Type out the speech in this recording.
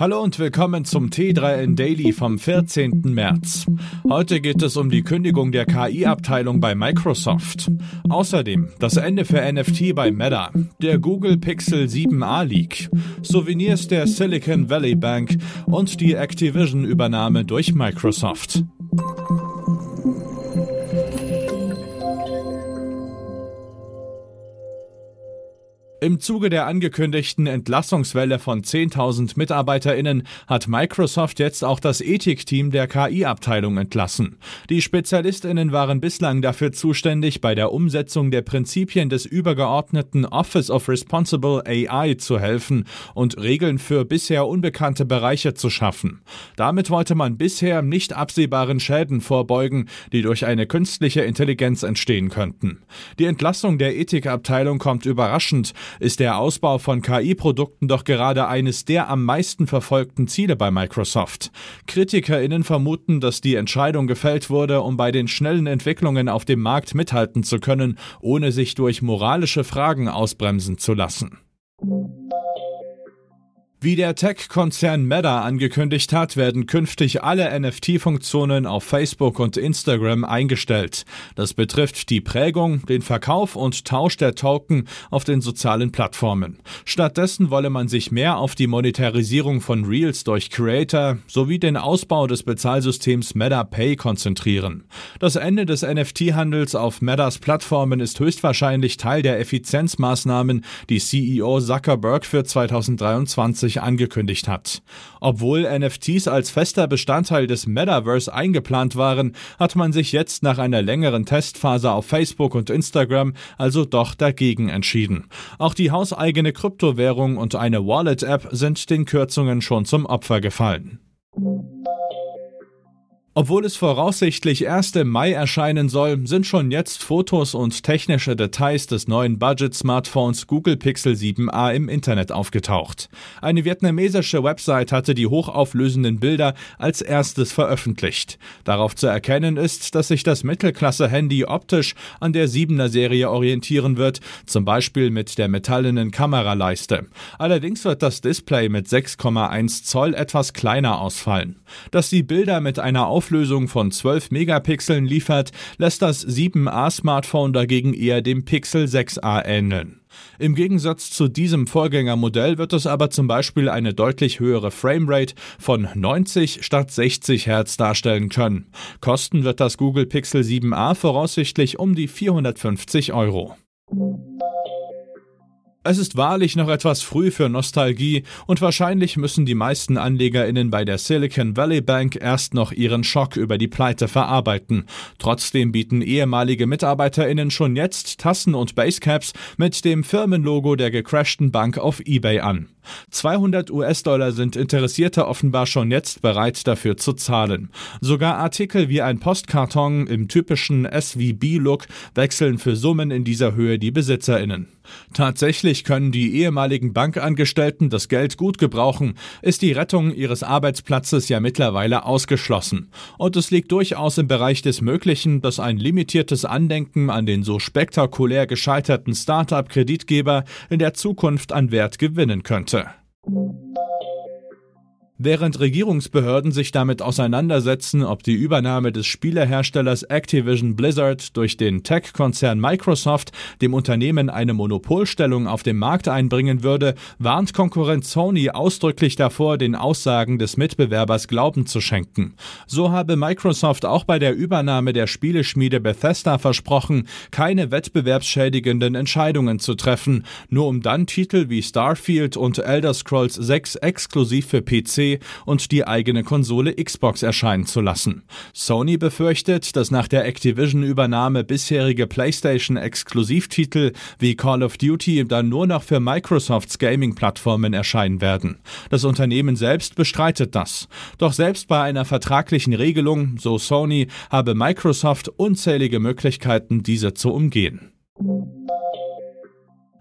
Hallo und willkommen zum T3N Daily vom 14. März. Heute geht es um die Kündigung der KI-Abteilung bei Microsoft. Außerdem das Ende für NFT bei Meta, der Google Pixel 7a Leak, Souvenirs der Silicon Valley Bank und die Activision-Übernahme durch Microsoft. Im Zuge der angekündigten Entlassungswelle von 10.000 MitarbeiterInnen hat Microsoft jetzt auch das Ethikteam der KI-Abteilung entlassen. Die SpezialistInnen waren bislang dafür zuständig, bei der Umsetzung der Prinzipien des übergeordneten Office of Responsible AI zu helfen und Regeln für bisher unbekannte Bereiche zu schaffen. Damit wollte man bisher nicht absehbaren Schäden vorbeugen, die durch eine künstliche Intelligenz entstehen könnten. Die Entlassung der Ethikabteilung kommt überraschend, ist der Ausbau von KI-Produkten doch gerade eines der am meisten verfolgten Ziele bei Microsoft. KritikerInnen vermuten, dass die Entscheidung gefällt wurde, um bei den schnellen Entwicklungen auf dem Markt mithalten zu können, ohne sich durch moralische Fragen ausbremsen zu lassen. Wie der Tech-Konzern Meta angekündigt hat, werden künftig alle NFT-Funktionen auf Facebook und Instagram eingestellt. Das betrifft die Prägung, den Verkauf und Tausch der Token auf den sozialen Plattformen. Stattdessen wolle man sich mehr auf die Monetarisierung von Reels durch Creator sowie den Ausbau des Bezahlsystems Meta Pay konzentrieren. Das Ende des NFT-Handels auf Metas Plattformen ist höchstwahrscheinlich Teil der Effizienzmaßnahmen, die CEO Zuckerberg für 2023 kürzlich angekündigt hat. Obwohl NFTs als fester Bestandteil des Metaverse eingeplant waren, hat man sich jetzt nach einer längeren Testphase auf Facebook und Instagram also doch dagegen entschieden. Auch die hauseigene Kryptowährung und eine Wallet-App sind den Kürzungen schon zum Opfer gefallen. Obwohl es voraussichtlich erst im Mai erscheinen soll, sind schon jetzt Fotos und technische Details des neuen Budget-Smartphones Google Pixel 7a im Internet aufgetaucht. Eine vietnamesische Website hatte die hochauflösenden Bilder als erstes veröffentlicht. Darauf zu erkennen ist, dass sich das Mittelklasse-Handy optisch an der 7er Serie orientieren wird, zum Beispiel mit der metallenen Kameraleiste. Allerdings wird das Display mit 6,1 Zoll etwas kleiner ausfallen. Dass die Bilder mit einer Auflösung von 12 Megapixeln liefert, lässt das 7a-Smartphone dagegen eher dem Pixel 6a ähneln. Im Gegensatz zu diesem Vorgängermodell wird es aber zum Beispiel eine deutlich höhere Framerate von 90 statt 60 Hertz darstellen können. Kosten wird das Google Pixel 7a voraussichtlich um die 450 Euro. Es ist wahrlich noch etwas früh für Nostalgie und wahrscheinlich müssen die meisten AnlegerInnen bei der Silicon Valley Bank erst noch ihren Schock über die Pleite verarbeiten. Trotzdem bieten ehemalige MitarbeiterInnen schon jetzt Tassen und Basecaps mit dem Firmenlogo der gecrashten Bank auf eBay an. 200 US-Dollar sind Interessierte offenbar schon jetzt bereit dafür zu zahlen. Sogar Artikel wie ein Postkarton im typischen SVB-Look wechseln für Summen in dieser Höhe die BesitzerInnen. Tatsächlich können die ehemaligen Bankangestellten das Geld gut gebrauchen, ist die Rettung ihres Arbeitsplatzes ja mittlerweile ausgeschlossen. Und es liegt durchaus im Bereich des Möglichen, dass ein limitiertes Andenken an den so spektakulär gescheiterten Start-up-Kreditgeber in der Zukunft an Wert gewinnen könnte. Während Regierungsbehörden sich damit auseinandersetzen, ob die Übernahme des Spieleherstellers Activision Blizzard durch den Tech-Konzern Microsoft dem Unternehmen eine Monopolstellung auf dem Markt einbringen würde, warnt Konkurrent Sony ausdrücklich davor, den Aussagen des Mitbewerbers Glauben zu schenken. So habe Microsoft auch bei der Übernahme der Spieleschmiede Bethesda versprochen, keine wettbewerbsschädigenden Entscheidungen zu treffen, nur um dann Titel wie Starfield und Elder Scrolls 6 exklusiv für Und die eigene Konsole Xbox erscheinen zu lassen. Sony befürchtet, dass nach der Activision-Übernahme bisherige PlayStation-Exklusivtitel wie Call of Duty dann nur noch für Microsofts Gaming-Plattformen erscheinen werden. Das Unternehmen selbst bestreitet das. Doch selbst bei einer vertraglichen Regelung, so Sony, habe Microsoft unzählige Möglichkeiten, diese zu umgehen.